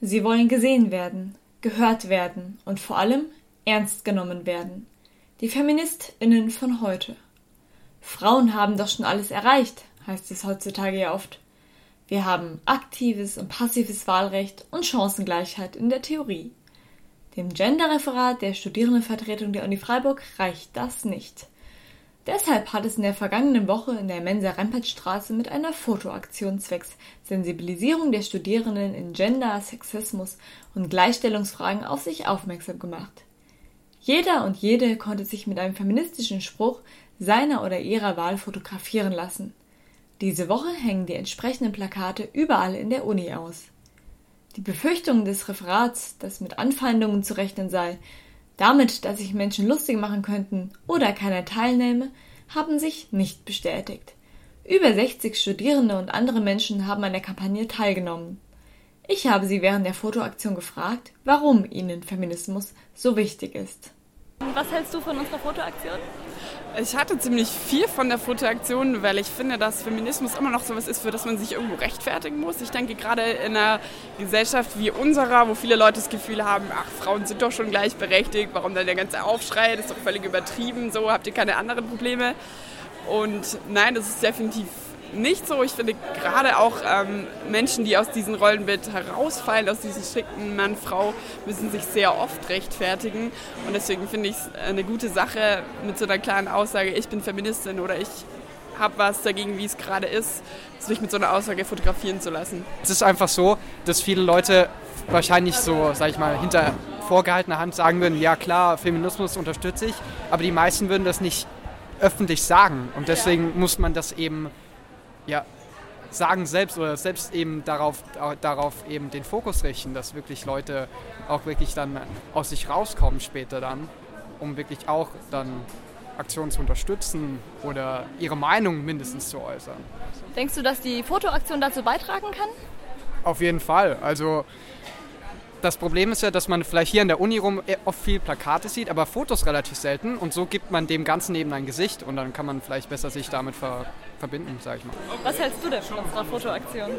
Sie wollen gesehen werden, gehört werden und vor allem ernst genommen werden. Die Feministinnen von heute. Frauen haben doch schon alles erreicht, heißt es heutzutage ja oft. Wir haben aktives und passives Wahlrecht und Chancengleichheit in der Theorie. Dem Genderreferat der Studierendenvertretung der Uni Freiburg reicht das nicht. Deshalb hat es in der vergangenen Woche in der Mensa Rempertstraße mit einer Fotoaktion zwecks Sensibilisierung der Studierenden in Gender, Sexismus und Gleichstellungsfragen auf sich aufmerksam gemacht. Jeder und jede konnte sich mit einem feministischen Spruch seiner oder ihrer Wahl fotografieren lassen. Diese Woche hängen die entsprechenden Plakate überall in der Uni aus. Die Befürchtungen des Referats, dass mit Anfeindungen zu rechnen sei, damit, dass sich Menschen lustig machen könnten oder keiner teilnehme, haben sich nicht bestätigt. Über 60 Studierende und andere Menschen haben an der Kampagne teilgenommen. Ich habe sie während der Fotoaktion gefragt, warum ihnen Feminismus so wichtig ist. Was hältst du von unserer Fotoaktion? Ich hatte ziemlich viel von der Fotoaktion, weil ich finde, dass Feminismus immer noch so was ist, für das man sich irgendwo rechtfertigen muss. Ich denke, gerade in einer Gesellschaft wie unserer, wo viele Leute das Gefühl haben, ach, Frauen sind doch schon gleichberechtigt, warum dann der ganze Aufschrei, das ist doch völlig übertrieben, so habt ihr keine anderen Probleme. Und nein, das ist definitiv nicht so. Ich finde gerade auch ähm, Menschen, die aus diesem Rollenbild herausfallen, aus diesem strikten Mann-Frau, müssen sich sehr oft rechtfertigen. Und deswegen finde ich es eine gute Sache mit so einer klaren Aussage, ich bin Feministin oder ich habe was dagegen, wie es gerade ist, sich mit so einer Aussage fotografieren zu lassen. Es ist einfach so, dass viele Leute wahrscheinlich so, sag ich mal, hinter vorgehaltener Hand sagen würden, ja klar, Feminismus unterstütze ich, aber die meisten würden das nicht öffentlich sagen. Und deswegen muss man das eben ja, sagen selbst oder selbst eben darauf, darauf eben den Fokus richten, dass wirklich Leute auch wirklich dann aus sich rauskommen später dann, um wirklich auch dann Aktionen zu unterstützen oder ihre Meinung mindestens zu äußern. Denkst du, dass die Fotoaktion dazu beitragen kann? Auf jeden Fall. Also das Problem ist ja, dass man vielleicht hier an der Uni rum e- oft viel Plakate sieht, aber Fotos relativ selten und so gibt man dem Ganzen eben ein Gesicht und dann kann man vielleicht besser sich damit ver verbinden, sage ich mal. Was hältst du denn von unserer Fotoaktion?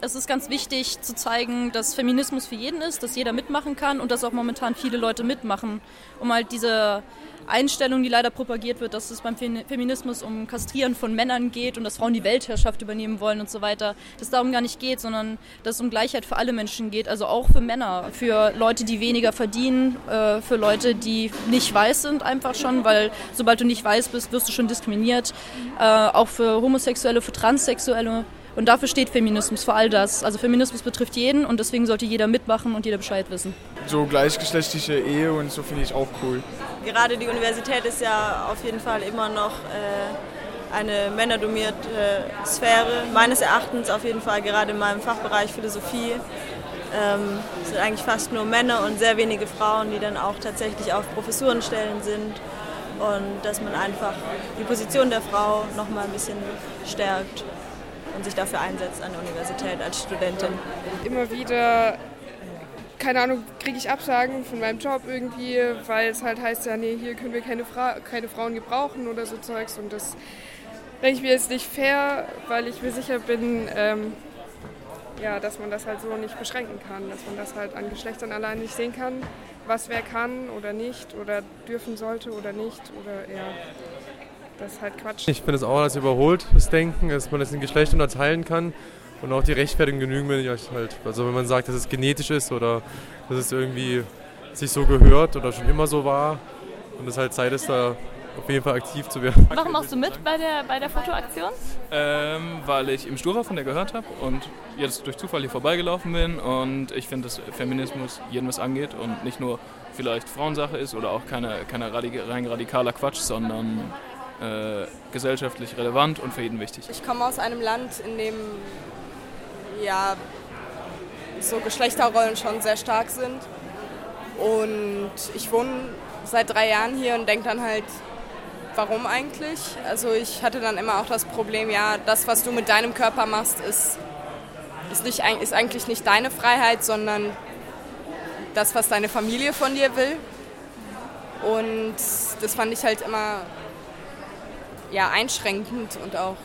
Es ist ganz wichtig zu zeigen, dass Feminismus für jeden ist, dass jeder mitmachen kann und dass auch momentan viele Leute mitmachen, um halt diese Einstellung, die leider propagiert wird, dass es beim Feminismus um Kastrieren von Männern geht und dass Frauen die Weltherrschaft übernehmen wollen und so weiter, dass es darum gar nicht geht, sondern dass es um Gleichheit für alle Menschen geht, also auch für Männer, für Leute, die weniger verdienen, äh, für Leute, die nicht weiß sind einfach schon, weil sobald du nicht weiß bist, wirst du schon diskriminiert, äh, auch für Homosexuelle, für Transsexuelle. Und dafür steht Feminismus, für all das. Also Feminismus betrifft jeden und deswegen sollte jeder mitmachen und jeder Bescheid wissen. So gleichgeschlechtliche Ehe und so finde ich auch cool. Gerade die Universität ist ja auf jeden Fall immer noch äh, eine männerdominierte äh, Sphäre. Meines Erachtens auf jeden Fall gerade in meinem Fachbereich Philosophie. Ähm, es sind eigentlich fast nur Männer und sehr wenige Frauen, die dann auch tatsächlich auf Professurenstellen sind und dass man einfach die Position der Frau noch mal ein bisschen stärkt und sich dafür einsetzt an der Universität als Studentin. Immer wieder, keine Ahnung, kriege ich Absagen von meinem Job irgendwie, weil es halt heißt, ja, nee, hier können wir keine, Fra keine Frauen gebrauchen oder so Zeugs. Und das denke ich mir jetzt nicht fair, weil ich mir sicher bin, ähm, ja, dass man das halt so nicht beschränken kann, dass man das halt an Geschlechtern allein nicht sehen kann, was wer kann oder nicht oder dürfen sollte oder nicht oder ja. Das ist halt Quatsch. Ich finde es auch alles überholt, das Denken, dass man das in Geschlecht unterteilen kann. Und auch die Rechtfertigung genügen mir nicht halt. Also wenn man sagt, dass es genetisch ist oder dass es irgendwie sich so gehört oder schon immer so war und es halt Zeit ist, da auf jeden Fall aktiv zu werden. Warum machst du mit bei der, bei der Fotoaktion? Ähm, weil ich im Stura von der gehört habe und jetzt durch Zufall hier vorbeigelaufen bin und ich finde, dass Feminismus jedem was angeht und nicht nur vielleicht Frauensache ist oder auch keine, keine rein radikaler Quatsch, sondern äh, gesellschaftlich relevant und für jeden wichtig. Ich komme aus einem Land, in dem ja, so Geschlechterrollen schon sehr stark sind. Und ich wohne seit drei Jahren hier und denke dann halt, warum eigentlich? Also ich hatte dann immer auch das Problem, ja, das, was du mit deinem Körper machst, ist, ist, nicht, ist eigentlich nicht deine Freiheit, sondern das, was deine Familie von dir will. Und das fand ich halt immer ja, einschränkend und auch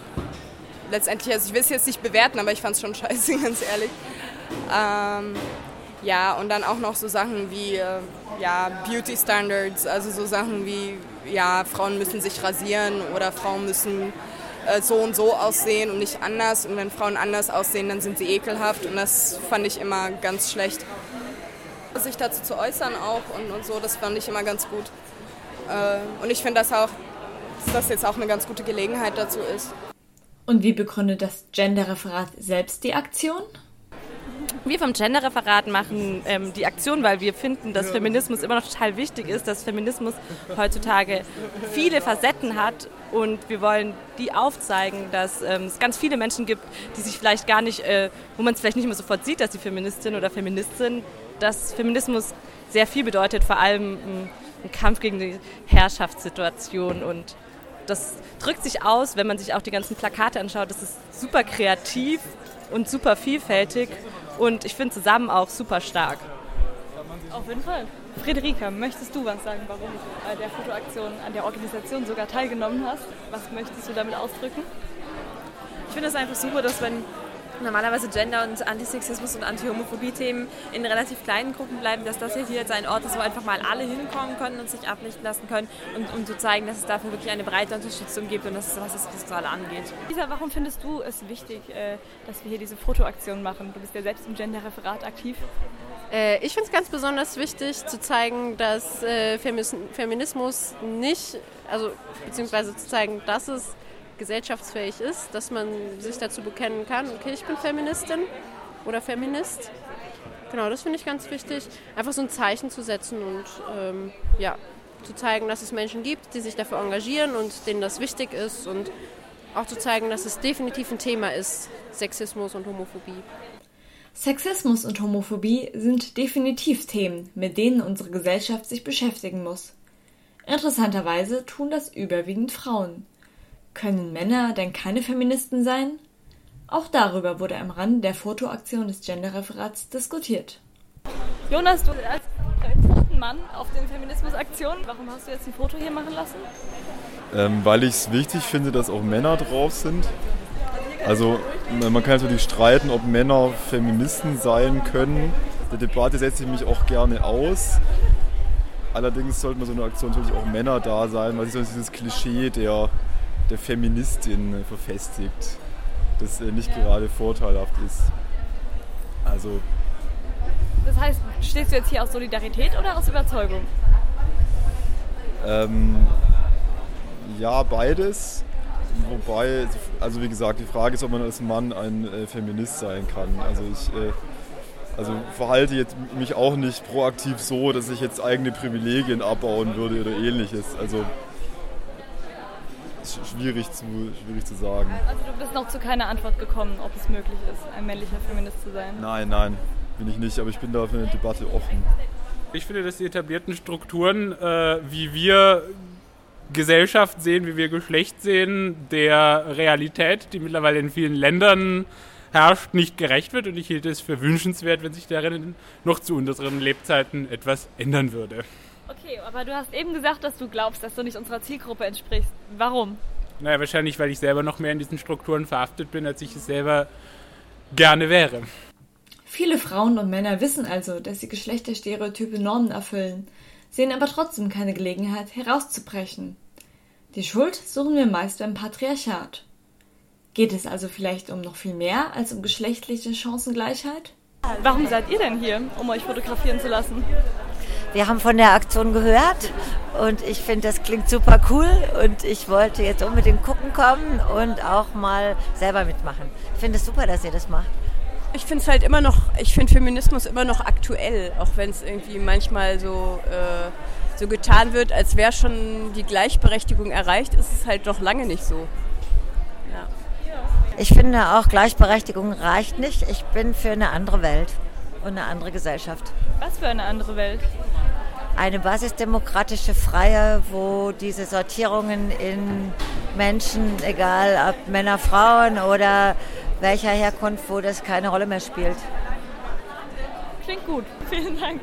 letztendlich, also ich will es jetzt nicht bewerten, aber ich fand es schon scheiße, ganz ehrlich. Ähm, Ja, und dann auch noch so Sachen wie äh, ja, Beauty Standards, also so Sachen wie, ja, Frauen müssen sich rasieren oder Frauen müssen äh, so und so aussehen und nicht anders. Und wenn Frauen anders aussehen, dann sind sie ekelhaft und das fand ich immer ganz schlecht. Sich dazu zu äußern auch und, und so, das fand ich immer ganz gut. Äh, und ich finde das auch, das jetzt auch eine ganz gute Gelegenheit dazu ist. Und wie begründet das Genderreferat selbst die Aktion? Wir vom Genderreferat machen ähm, die Aktion, weil wir finden, dass Feminismus immer noch total wichtig ist, dass Feminismus heutzutage viele Facetten hat und wir wollen die aufzeigen, dass ähm, es ganz viele Menschen gibt, die sich vielleicht gar nicht, äh, wo man es vielleicht nicht mehr sofort sieht, dass sie Feministin oder Feminist sind, dass Feminismus sehr viel bedeutet, vor allem ähm, ein Kampf gegen die Herrschaftssituation und das drückt sich aus, wenn man sich auch die ganzen Plakate anschaut. Das ist super kreativ und super vielfältig und ich finde zusammen auch super stark. Auf jeden Fall. Friederika, möchtest du was sagen, warum du bei der Fotoaktion an der Organisation sogar teilgenommen hast? Was möchtest du damit ausdrücken? Ich finde es einfach super, dass wenn normalerweise Gender- und Antisexismus- und Antihomophobie-Themen in relativ kleinen Gruppen bleiben, dass das hier jetzt ein Ort ist, wo einfach mal alle hinkommen können und sich ablichten lassen können und um zu zeigen, dass es dafür wirklich eine breite Unterstützung gibt und dass es was ist, was alle angeht. Lisa, warum findest du es wichtig, äh, dass wir hier diese Fotoaktion machen? Du bist ja selbst im Gender-Referat aktiv. Äh, ich finde es ganz besonders wichtig zu zeigen, dass äh, Feminismus nicht, also beziehungsweise zu zeigen, dass es gesellschaftsfähig ist, dass man sich dazu bekennen kann, okay, ich bin Feministin oder Feminist. Genau, das finde ich ganz wichtig. Einfach so ein Zeichen zu setzen und ähm, ja, zu zeigen, dass es Menschen gibt, die sich dafür engagieren und denen das wichtig ist und auch zu zeigen, dass es definitiv ein Thema ist, Sexismus und Homophobie. Sexismus und Homophobie sind definitiv Themen, mit denen unsere Gesellschaft sich beschäftigen muss. Interessanterweise tun das überwiegend Frauen. Können Männer denn keine Feministen sein? Auch darüber wurde am Rande der Fotoaktion des Genderreferats diskutiert. Jonas, du als dritten Mann auf den Feminismusaktionen, warum hast du jetzt ein Foto hier machen lassen? Ähm, weil ich es wichtig finde, dass auch Männer drauf sind. Also man kann natürlich streiten, ob Männer Feministen sein können. Der Debatte setze ich mich auch gerne aus. Allerdings sollten bei so einer Aktion natürlich auch Männer da sein, weil sich sonst dieses Klischee der der Feministin verfestigt, das äh, nicht gerade vorteilhaft ist. Also. Das heißt, stehst du jetzt hier aus Solidarität oder aus Überzeugung? Ähm, ja, beides. Wobei, also wie gesagt, die Frage ist, ob man als Mann ein äh, Feminist sein kann. Also ich äh, also verhalte jetzt mich auch nicht proaktiv so, dass ich jetzt eigene Privilegien abbauen würde oder ähnliches. Also schwierig zu, schwierig zu sagen. Also du bist noch zu keiner Antwort gekommen, ob es möglich ist, ein männlicher Feminist zu sein? Nein, nein, bin ich nicht, aber ich bin da für eine Debatte offen. Ich finde, dass die etablierten Strukturen, äh, wie wir Gesellschaft sehen, wie wir Geschlecht sehen, der Realität, die mittlerweile in vielen Ländern herrscht, nicht gerecht wird. Und ich hielt es für wünschenswert, wenn sich darin noch zu unseren Lebzeiten etwas ändern würde. Okay, aber du hast eben gesagt, dass du glaubst, dass du nicht unserer Zielgruppe entsprichst. Warum? Naja, wahrscheinlich, weil ich selber noch mehr in diesen Strukturen verhaftet bin, als ich es selber gerne wäre. Viele Frauen und Männer wissen also, dass sie geschlechterstereotype Normen erfüllen, sehen aber trotzdem keine Gelegenheit, herauszubrechen. Die Schuld suchen wir meist beim Patriarchat. Geht es also vielleicht um noch viel mehr als um geschlechtliche Chancengleichheit? Warum seid ihr denn hier, um euch fotografieren zu lassen? Wir haben von der Aktion gehört und ich finde, das klingt super cool und ich wollte jetzt unbedingt gucken kommen und auch mal selber mitmachen. Ich finde es super, dass ihr das macht. Ich finde es halt immer noch, ich finde Feminismus immer noch aktuell, auch wenn es irgendwie manchmal so, äh, so getan wird, als wäre schon die Gleichberechtigung erreicht, ist es halt noch lange nicht so. Ja. Ich finde auch Gleichberechtigung reicht nicht. Ich bin für eine andere Welt und eine andere Gesellschaft. Was für eine andere Welt? Eine basisdemokratische Freie, wo diese Sortierungen in Menschen, egal ob Männer, Frauen oder welcher Herkunft, wo das keine Rolle mehr spielt. Klingt gut. Vielen Dank.